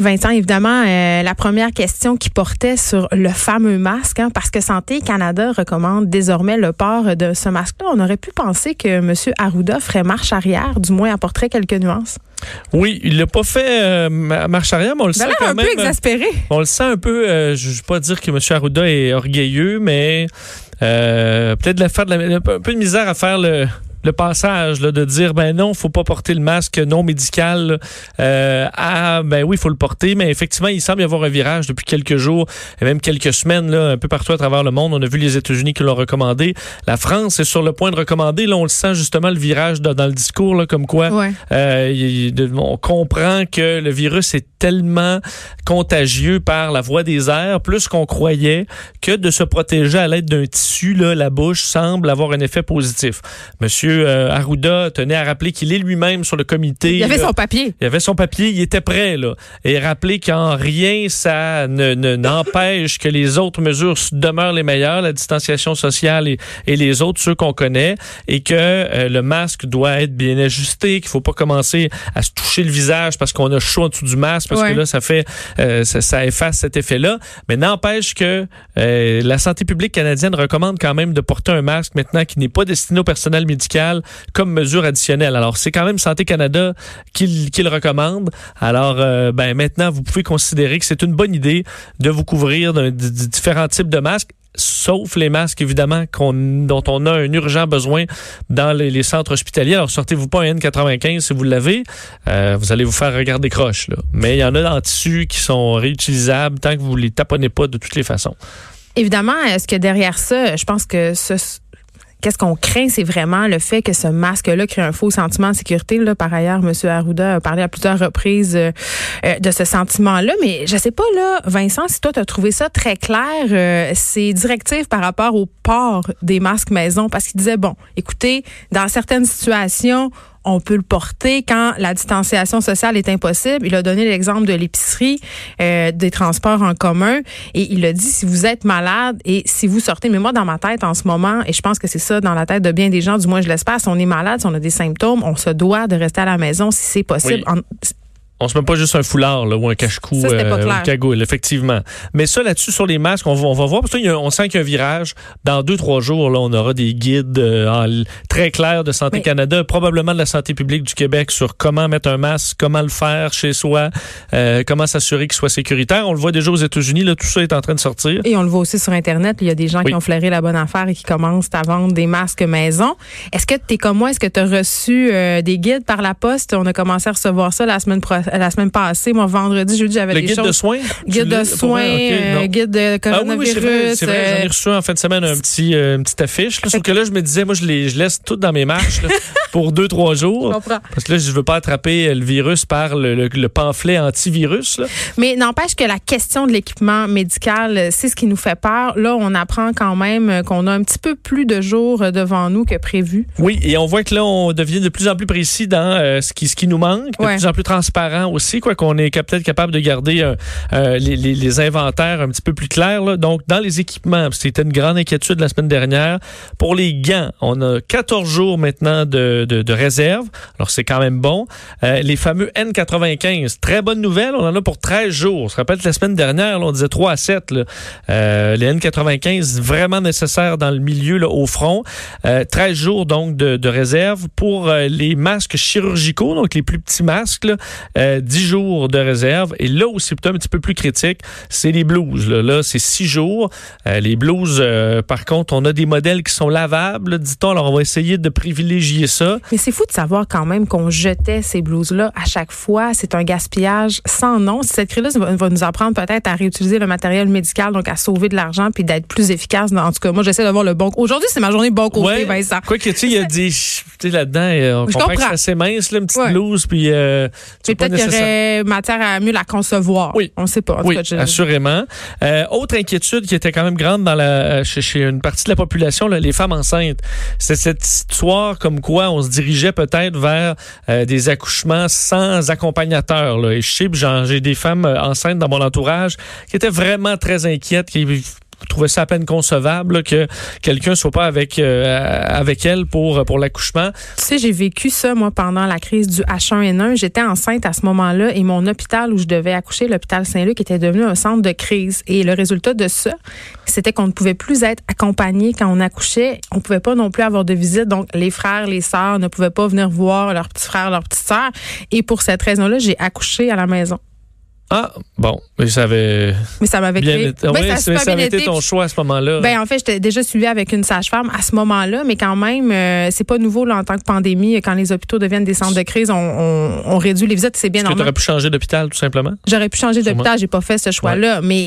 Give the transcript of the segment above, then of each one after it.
Vincent, évidemment, euh, la première question qui portait sur le fameux masque, hein, parce que Santé Canada recommande désormais le port de ce masque-là. On aurait pu penser que M. Arruda ferait marche arrière, du moins apporterait quelques nuances. Oui, il l'a pas fait euh, ma- marche arrière, mais on le Vous sent quand un même. peu exaspéré. On le sent un peu. euh, je ne veux pas dire que M. Arruda est orgueilleux, mais euh, peut-être de la faire de la- un peu de misère à faire le le passage là, de dire ben non faut pas porter le masque non médical euh, à ben oui il faut le porter mais effectivement il semble y avoir un virage depuis quelques jours et même quelques semaines là un peu partout à travers le monde on a vu les États-Unis qui l'ont recommandé la France est sur le point de recommander là on le sent justement le virage dans, dans le discours là, comme quoi Ouais. euh, il- on comprend que le virus est tellement contagieux par la voie des airs, plus qu'on croyait, que de se protéger à l'aide d'un tissu, là, la bouche semble avoir un effet positif. Monsieur euh, Arruda tenait à rappeler qu'il est lui-même sur le comité. Il avait là. son papier. Il avait son papier, il était prêt, là. Et rappeler qu'en rien, ça ne, ne- n'empêche que les autres mesures demeurent les meilleures, la distanciation sociale et, et les autres, ceux qu'on connaît, et que euh, le masque doit être bien ajusté, qu'il faut pas commencer à se toucher le visage parce qu'on a chaud en dessous du masque, parce Ouais. que là, ça fait, euh, ça, ça efface cet effet-là. Mais n'empêche que euh, la santé publique canadienne recommande quand même de porter un masque maintenant qui n'est pas destiné au personnel médical comme mesure additionnelle. Alors, c'est quand même Santé Canada qui, qui le recommande. Alors, euh, ben maintenant, vous pouvez considérer que c'est une bonne idée de vous couvrir d'un- de, de différents types de masques sauf les masques, évidemment, dont on a un urgent besoin dans les, centres hospitaliers. Alors, sortez-vous pas un N95 si vous l'avez. Euh, vous allez vous faire regarder croche, là. Mais il y en a en tissu qui sont réutilisables tant que vous les taponnez pas de toutes les façons. Évidemment, est-ce que derrière ça, je pense que ce, Qu'est-ce qu'on craint, c'est vraiment le fait que ce masque-là crée un faux sentiment de sécurité. Par ailleurs, M. Arruda a parlé à plusieurs reprises euh, euh, de ce sentiment-là. Mais je sais pas, là, Vincent, si toi, tu as trouvé ça très clair, euh, ces directives par rapport au port des masques maison, parce qu'il disait, bon, écoutez, dans certaines situations, on peut le porter quand la distanciation sociale est impossible. Il a donné l'exemple de l'épicerie, euh, des transports en commun, et il a dit si vous êtes malade et si vous sortez, mais moi dans ma tête en ce moment, et je pense que c'est ça dans la tête de bien des gens, du moins je l'espère, si on est malade, si on a des symptômes, on se doit de rester à la maison si c'est possible. Oui. En- On se met pas juste un foulard là, ou un cache-cou, euh, cagoule, effectivement. Mais ça, là-dessus, sur les masques, on va, on va voir, parce que on sent qu'il y a un virage. Dans deux, trois jours, là, on aura des guides euh, en très clairs de Santé Mais- Canada, probablement de la santé publique du Québec sur comment mettre un masque, comment le faire chez soi, euh, comment s'assurer qu'il soit sécuritaire. On le voit déjà aux États-Unis, là, tout ça est en train de sortir. Et on le voit aussi sur Internet. Il y a des gens Oui. qui ont flairé la bonne affaire et qui commencent à vendre des masques maison. Est-ce que tu es comme moi? Est-ce que tu as reçu euh, des guides par la poste? On a commencé à recevoir ça la semaine, pro- la semaine passée. Moi, vendredi, jeudi, j'avais Le des guide choses. de soins? Guide de soins, vrai? Ok, euh, guide de Ah oui, coronavirus. oui, c'est vrai. J'en ai euh, reçu en fin de semaine un petit, euh, une petite affiche. Là, sauf que là, je me disais, moi, je, les, je laisse tout dans mes marches là, pour deux, trois je jours. comprends. Parce que là, je veux pas attraper le virus par le, le- le pamphlet antivirus. Là. Mais n'empêche que la question de l'équipement médical, c'est ce qui nous fait peur. Là, on apprend quand même qu'on a un petit peu plus de jours devant nous que prévu. Oui, et on voit que là, on devient de plus en plus précis dans euh, ce, qui, ce qui nous manque, de Ouais. plus en plus transparent aussi, quoi qu'on est peut-être capable de garder euh, euh, les, inventaires un petit peu plus clairs. là. Donc, dans les équipements, c'était une grande inquiétude la semaine dernière. Pour les gants, on a 14 jours maintenant de, réserve. Alors, c'est quand même bon. Euh, les fameux N95, très bonne nouvelle, on en a pour 13 jours. On se rappelle que la semaine dernière, on disait 3 à 7. là. Euh, les N95, vraiment nécessaires dans le milieu, là, au front. Euh, 13 jours donc de, réserve. Pour les masques chirurgicaux, donc les plus petits masques, euh, 10 jours de réserve. Et là c'est peut-être un petit peu plus critique, c'est les blouses. Là, Là, c'est 6 jours. Euh, les blouses, euh, par contre, on a des modèles qui sont lavables, dit-on. Alors, on va essayer de privilégier ça. Mais c'est fou de savoir quand même qu'on jetait ces blouses-là à chaque fois. C'est un gaspillage sans nom. Cette crise-là va, nous apprendre peut-être à réutiliser le matériel médical, donc à sauver de l'argent puis d'être plus efficace. En tout cas, moi, j'essaie d'avoir le bon. Aujourd'hui, c'est ma journée bon côté, Vincent. Quoi que, tu il y a des. Tu sais, là-dedans, euh, on comprend, que c'est assez mince, là, une petite Ouais. blouse, puis. Euh, tu pas qu'il y aurait matière à mieux la concevoir. Oui. On ne sait pas. oui, assurément. Euh, autre inquiétude qui était quand même grande dans la, chez, chez une partie de la population, là, les femmes enceintes. C'est cette histoire comme quoi on se dirigeait peut-être vers euh, des accouchements sans accompagnateur. Là. Et je sais, j'ai des femmes euh, enceintes dans mon entourage qui étaient vraiment très inquiètes, qui trouvais ça à peine concevable que quelqu'un soit pas avec euh, elle pour pour l'accouchement? Tu sais, j'ai vécu ça moi pendant la crise du H1N1. J'étais enceinte à ce moment-là et mon hôpital où je devais accoucher, l'hôpital Saint-Luc, était devenu un centre de crise. Et le résultat de ça, c'était qu'on ne pouvait plus être accompagné quand on accouchait. On pouvait pas non plus avoir de visite. Donc les frères, les sœurs ne pouvaient pas venir voir leurs petits frères, leurs petites sœurs. Et pour cette raison-là, j'ai accouché à la maison. Ah, bon, mais ça avait. Mais ça m'avait bien été. Ben, ça, ça avait été ton choix à ce moment-là. Ben, en fait, j'étais déjà suivie avec une sage-femme à ce moment-là, mais quand même, euh, c'est pas nouveau là, en tant que pandémie. Quand les hôpitaux deviennent des centres de crise, on, on, on réduit les visites, c'est bien normal. tu aurais pu changer d'hôpital, tout simplement? J'aurais pu changer d'hôpital, j'ai pas fait ce choix-là, mais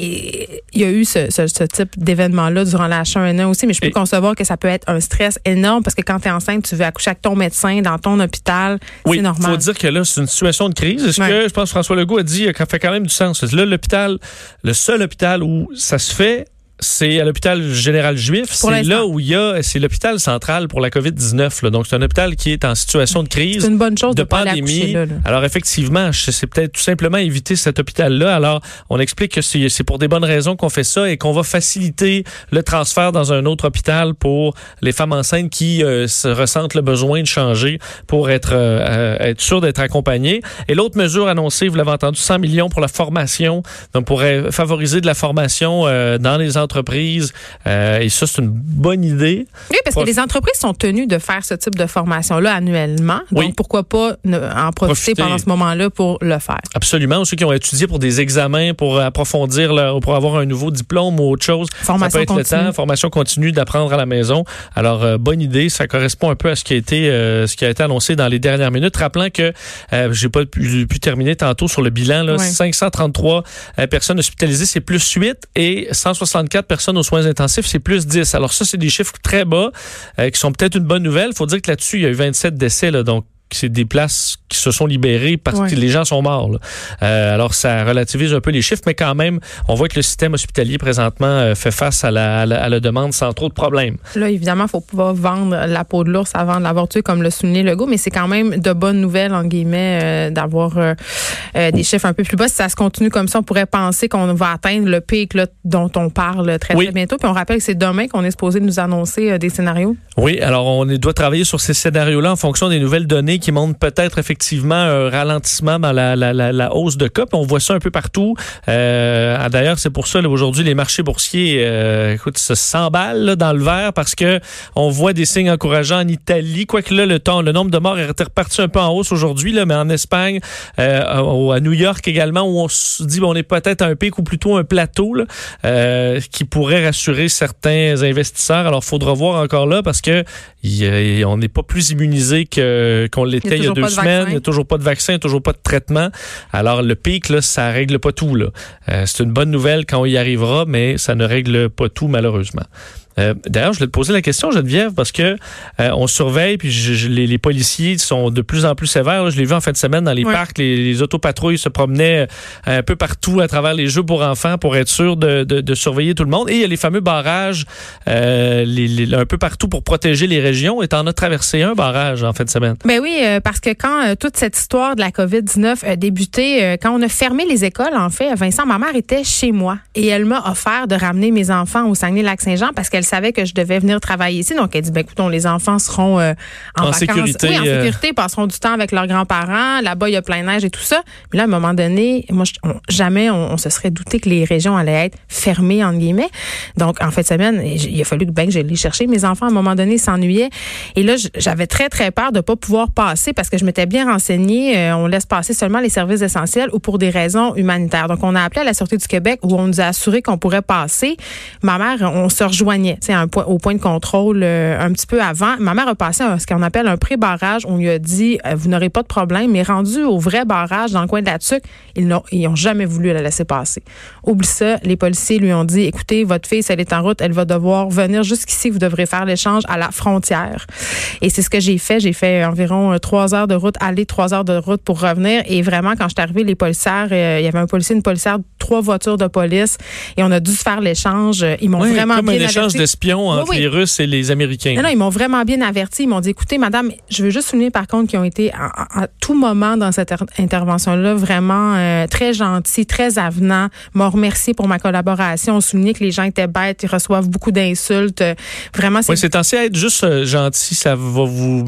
il y a eu ce, ce, ce type d'événement-là durant la H1N1 aussi, mais je peux concevoir que ça peut être un stress énorme parce que quand tu es enceinte, tu veux accoucher avec ton médecin dans ton hôpital. Oui, c'est normal. Il faut dire que là, c'est une situation de crise. Est-ce que, je pense, François Legault a dit, ça fait quand même du sens. Là, l'hôpital, le seul hôpital où ça se fait, c'est à l'hôpital général juif. C'est là où il y a, c'est l'hôpital central pour la COVID-19. Donc, c'est un hôpital qui est en situation de crise. C'est une bonne chose de, de pandémie. Là, Alors, effectivement, c'est peut-être tout simplement éviter cet hôpital-là. Alors, on explique que c'est pour des bonnes raisons qu'on fait ça et qu'on va faciliter le transfert dans un autre hôpital pour les femmes enceintes qui euh, se ressentent le besoin de changer pour être, euh, être sûr d'être accompagnées. Et l'autre mesure annoncée, vous l'avez entendu, 100 millions pour la formation. Donc, pour favoriser de la formation euh, dans les entreprises. Euh, et ça, c'est une bonne idée. Oui, parce que les entreprises sont tenues de faire ce type de formation-là annuellement. Donc, pourquoi pas en profiter, pendant ce moment-là pour le faire? Absolument. Ceux qui ont étudié pour des examens, pour approfondir, leur, pour avoir un nouveau diplôme ou autre chose. Formation ça peut être continue. le temps. Formation continue d'apprendre à la maison. Alors, euh, bonne idée. Ça correspond un peu à ce qui a été, euh, ce qui a été annoncé dans les dernières minutes. Rappelant que j'ai pas pu, pu, terminer tantôt sur le bilan. Là, 533 personnes hospitalisées, c'est plus 8 et 164 personnes aux soins intensifs, c'est plus 10. Alors ça, c'est des chiffres très bas euh, qui sont peut-être une bonne nouvelle. Il faut dire que là-dessus, il y a eu 27 décès. Là, donc, c'est des places qui se sont libérées parce que les gens sont morts. Euh, alors, ça relativise un peu les chiffres, mais quand même, on voit que le système hospitalier présentement euh, fait face à la, à, la, demande sans trop de problèmes. Là, évidemment, il faut pas vendre la peau de l'ours avant de l'avoir tué, comme le souligné Legault, mais c'est quand même de bonnes nouvelles, en guillemets, euh, d'avoir euh, des chiffres un peu plus bas. Si ça se continue comme ça, on pourrait penser qu'on va atteindre le pic là, dont on parle très, très bientôt. Puis on rappelle que c'est demain qu'on est supposé nous annoncer euh, des scénarios. Oui, alors on doit travailler sur ces scénarios-là en fonction des nouvelles données qui montrent peut-être effectivement un ralentissement dans la, la, la, la hausse de cas. on voit ça un peu partout. Euh, D'ailleurs, c'est pour ça aujourd'hui les marchés boursiers, écoute, se s'emballent dans le vert parce que on voit des signes encourageants en Italie. Quoique là, le temps, le nombre de morts est reparti un peu en hausse aujourd'hui, mais en Espagne, à New York également, où on se dit on est peut-être un pic ou plutôt un plateau euh, qui pourrait rassurer certains investisseurs. Alors, faudra voir encore là parce que on n'est pas plus immunisé que qu'on l'était il y a, deux semaines. Il n'y a toujours pas de vaccin, toujours pas de traitement. Alors le pic, là, ça règle pas tout. Là. Euh, c'est une bonne nouvelle quand on y arrivera, mais ça ne règle pas tout malheureusement. Euh, D'ailleurs, je voulais te poser la question, Geneviève, parce que euh, on surveille, puis je, je, les, les, policiers sont de plus en plus sévères. Là, je l'ai vu en fin de semaine dans les Oui. parcs, les, les autopatrouilles se promenaient un peu partout à travers les jeux pour enfants pour être sûr de, de, de surveiller tout le monde. Et il y a les fameux barrages les- un peu partout pour protéger les régions. Et t'en as traversé un barrage en fin de semaine. Ben oui, euh, parce que quand euh, toute cette histoire de la COVID-19 a débuté, euh, quand on a fermé les écoles, en fait, Vincent, ma mère était chez moi et elle m'a offert de ramener mes enfants au Saguenay-Lac-Saint-Jean parce qu'elle savait que je devais venir travailler ici. Donc, elle dit, ben écoutons, les enfants seront en, En vacances. sécurité, Oui, en sécurité, passeront du temps avec leurs grands-parents. Là-bas, il y a plein de neige et tout ça. Mais là, à un moment donné, moi, je- on- jamais on, on se serait douté que les régions allaient être fermées, entre guillemets. Donc, en fin de semaine, il a fallu que ben, que j'aille les chercher. Mes enfants, à un moment donné, s'ennuyaient. Et là, j'avais très, très peur de pas pouvoir passer parce que je m'étais bien renseignée. Euh, on laisse passer seulement les services essentiels ou pour des raisons humanitaires. Donc, on a appelé à la Sûreté du Québec où on nous a assuré qu'on pourrait passer. Ma mère, on se rejoignait. un point, au point de contrôle euh, un petit peu avant. Ma mère a passé ce qu'on appelle un pré-barrage. On lui a dit, euh, vous n'aurez pas de problème, mais rendu au vrai barrage dans le coin de la Tuque, ils n'ont jamais voulu la laisser passer. Oublie ça, les policiers lui ont dit, écoutez, votre fille, si elle est en route, elle va devoir venir jusqu'ici, vous devrez faire l'échange à la frontière. Et c'est ce que j'ai fait. J'ai fait environ euh, trois heures de route, aller trois heures de route pour revenir. Et vraiment, quand je suis arrivée, les policières, il y avait un policier, une policière, trois voitures de police, et on a dû se faire l'échange. Ils m'ont vraiment comme bien un échange d'espions entre les Russes et les Américains. Non, non, ils m'ont vraiment bien averti. Ils m'ont dit, écoutez, madame, je veux juste souligner par contre qu'ils ont été à, tout moment dans cette intervention-là vraiment euh, très gentils, très avenants, m'ont remercié pour ma collaboration, ont souligné que les gens étaient bêtes, ils reçoivent beaucoup d'insultes. Vraiment, c'est... Oui, c'est censé être juste euh, gentil, ça va vous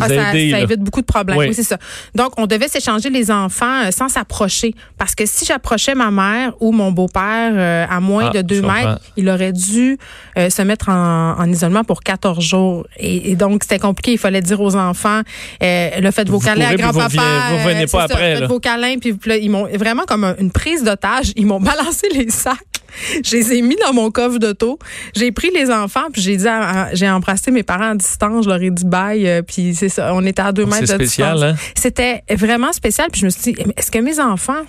ah, aider. Ça, évite beaucoup de problèmes, oui, c'est ça. Donc, on devait s'échanger les enfants euh, sans s'approcher. Parce que si j'approchais ma mère ou mon beau-père à moins ah, de deux mètres, il aurait dû se mettre en, en, isolement pour 14 jours. Et, donc, c'était compliqué. Il fallait dire aux enfants, euh, le faites vos câlins à grand-papa. Vous, revenez euh, pas après. Faites vos câlins. Puis ils m'ont vraiment comme une prise d'otage. Ils m'ont balancé les sacs. Je les ai mis dans mon coffre d'auto. J'ai pris les enfants, puis j'ai dit, j'ai embrassé mes parents à distance. Je leur ai dit bye. Euh, puis c'est ça. On était à deux mètres de spécial, distance. Hein? C'était vraiment spécial. Puis je me suis dit, est-ce que mes enfants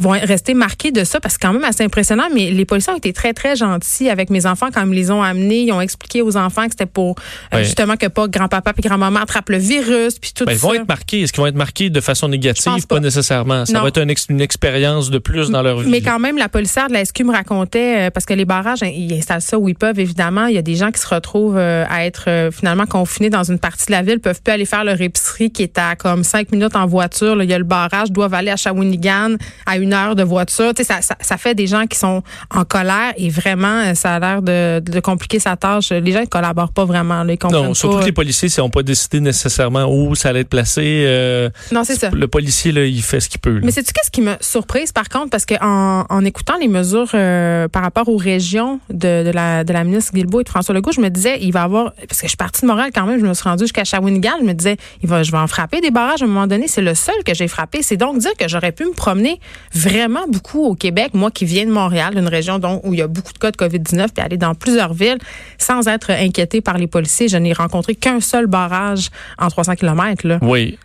vont rester marqués de ça parce que c'est quand même assez impressionnant. Mais les policiers ont été très, très gentils avec mes enfants quand ils me les ont amenés. Ils ont expliqué aux enfants que c'était pour euh, justement que pas grand-papa et grand-maman attrapent le virus puis tout ben, ça. Ils vont être marqués. Est-ce qu'ils vont être marqués de façon négative? Pas. nécessairement. Ça va être une, expérience de plus dans leur vie. Mais quand même, la policière de la SQ me racontait, euh, parce que les barrages, hein, ils installent ça où ils peuvent, évidemment. Il y a des gens qui se retrouvent euh, à être finalement confinés dans une partie de la ville, peuvent plus aller faire leur épicerie qui est à comme cinq minutes en voiture. Il y a le barrage, doivent aller à Shawinigan à une heure de voiture. Tu sais, ça, ça, fait des gens qui sont en colère et vraiment, euh, ça a l'air de, de compliquer sa tâche. Les gens ne collaborent pas vraiment. Là, ils non, surtout que les policiers n'ont pas décidé nécessairement où ça allait être placé. Euh, non, c'est ça. Le policier, là, il fait ce qu'il peut. Mais c'est-tu qu'est-ce qui m'a surprise, par contre? Parce qu'en en, écoutant les mesures euh, par rapport aux régions de, de, la, de la ministre Guilbeault et de François Legault, je me disais, il va avoir... Parce que je suis partie de Montréal quand même, je me suis rendue jusqu'à Shawinigan, je me disais, il va, je vais en frapper des barrages à un moment donné. C'est le seul que j'ai frappé. C'est donc dire que j'aurais pu me promener vraiment beaucoup au Québec, moi qui viens de Montréal, une région où il y a beaucoup de cas de COVID-19, puis aller dans plusieurs villes sans être inquiété par les policiers. Je n'ai rencontré qu'un seul barrage en 300 km. Là. Oui,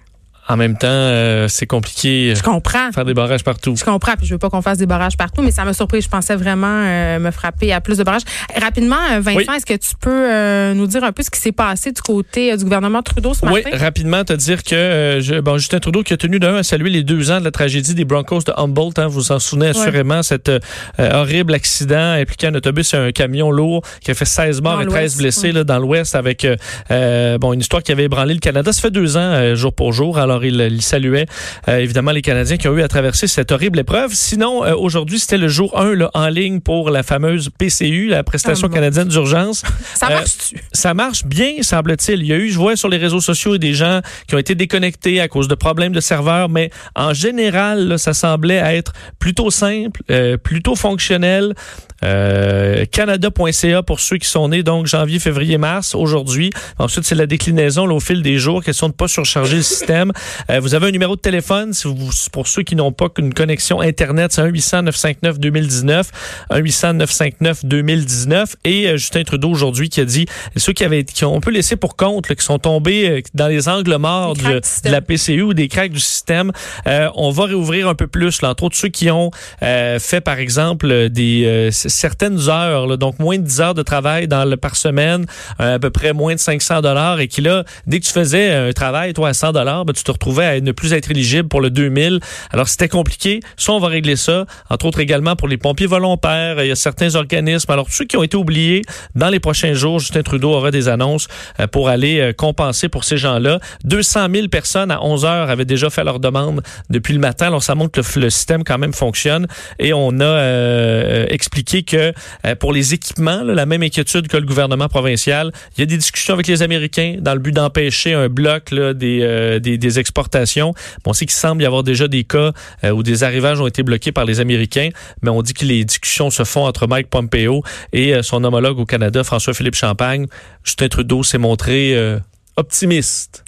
en même temps, euh, c'est compliqué. Je comprends. Faire des barrages partout. Je comprends. Puis je veux pas qu'on fasse des barrages partout, mais ça m'a surpris. Je pensais vraiment euh, me frapper à plus de barrages. Rapidement, euh, Vincent, est-ce que tu peux nous dire un peu ce qui s'est passé du côté du gouvernement Trudeau ce matin? Oui, rapidement, te dire que je, bon, Justin Trudeau qui a tenu d'un à saluer les deux ans de la tragédie des Broncos de Humboldt. Hein, vous vous en souvenez assurément, cet horrible accident impliquant un autobus et un camion lourd qui a fait 16 morts et 13 blessés là, dans l'Ouest avec bon une histoire qui avait ébranlé le Canada. Ça fait deux ans, jour pour jour. Alors, alors, il, saluait euh, évidemment les Canadiens qui ont eu à traverser cette horrible épreuve. Sinon, euh, aujourd'hui, c'était le jour 1 là, en ligne pour la fameuse PCU, la prestation ah, canadienne d'urgence. Ça euh, marche-tu? ça marche bien, semble-t-il. Il y a eu, je vois sur les réseaux sociaux, des gens qui ont été déconnectés à cause de problèmes de serveurs, mais en général, ça semblait être plutôt simple, plutôt fonctionnel. Canada.ca pour ceux qui sont nés donc janvier, février, mars aujourd'hui. Ensuite, c'est la déclinaison au fil des jours, question de pas surcharger le système. Euh, vous avez un numéro de téléphone si vous, pour ceux qui n'ont pas une connexion Internet, c'est 1-800-959-2019, 1-800-959-2019. Et euh, Justin Trudeau aujourd'hui qui a dit, ceux qui avaient, qui ont, on peut laisser pour compte, qui sont tombés euh, dans les angles morts de, la PCU ou des cracks du système, on va réouvrir un peu plus, là, entre autres ceux qui ont fait, par exemple, des certaines heures, donc moins de 10 heures de travail dans le, par semaine, à peu près moins de 500 dollars, et qui là, dès que tu faisais un travail, toi, à 100 dollars, ben, tu te retrouvais à ne plus être éligible pour le 2000. Alors, c'était compliqué. Soit on va régler ça, entre autres également pour les pompiers volontaires. Il y a certains organismes. Alors, ceux qui ont été oubliés, dans les prochains jours, Justin Trudeau aura des annonces euh, pour aller euh, compenser pour ces gens-là. 200 000 personnes à 11 heures avaient déjà fait leur demande depuis le matin. Alors, ça montre que le, système quand même fonctionne. Et on a euh, expliqué que pour les équipements, la même inquiétude que le gouvernement provincial, il y a des discussions avec les Américains dans le but d'empêcher un bloc là, des, des, des exportations. on sait qu'il semble y avoir déjà des cas euh, où des arrivages ont été bloqués par les Américains, mais on dit que les discussions se font entre Mike Pompeo et euh, son homologue au Canada, François-Philippe Champagne. Justin Trudeau s'est montré euh, optimiste.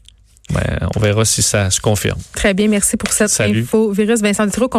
on verra si ça se confirme. Très bien, merci pour cette info. Virus Vincent Dutroux,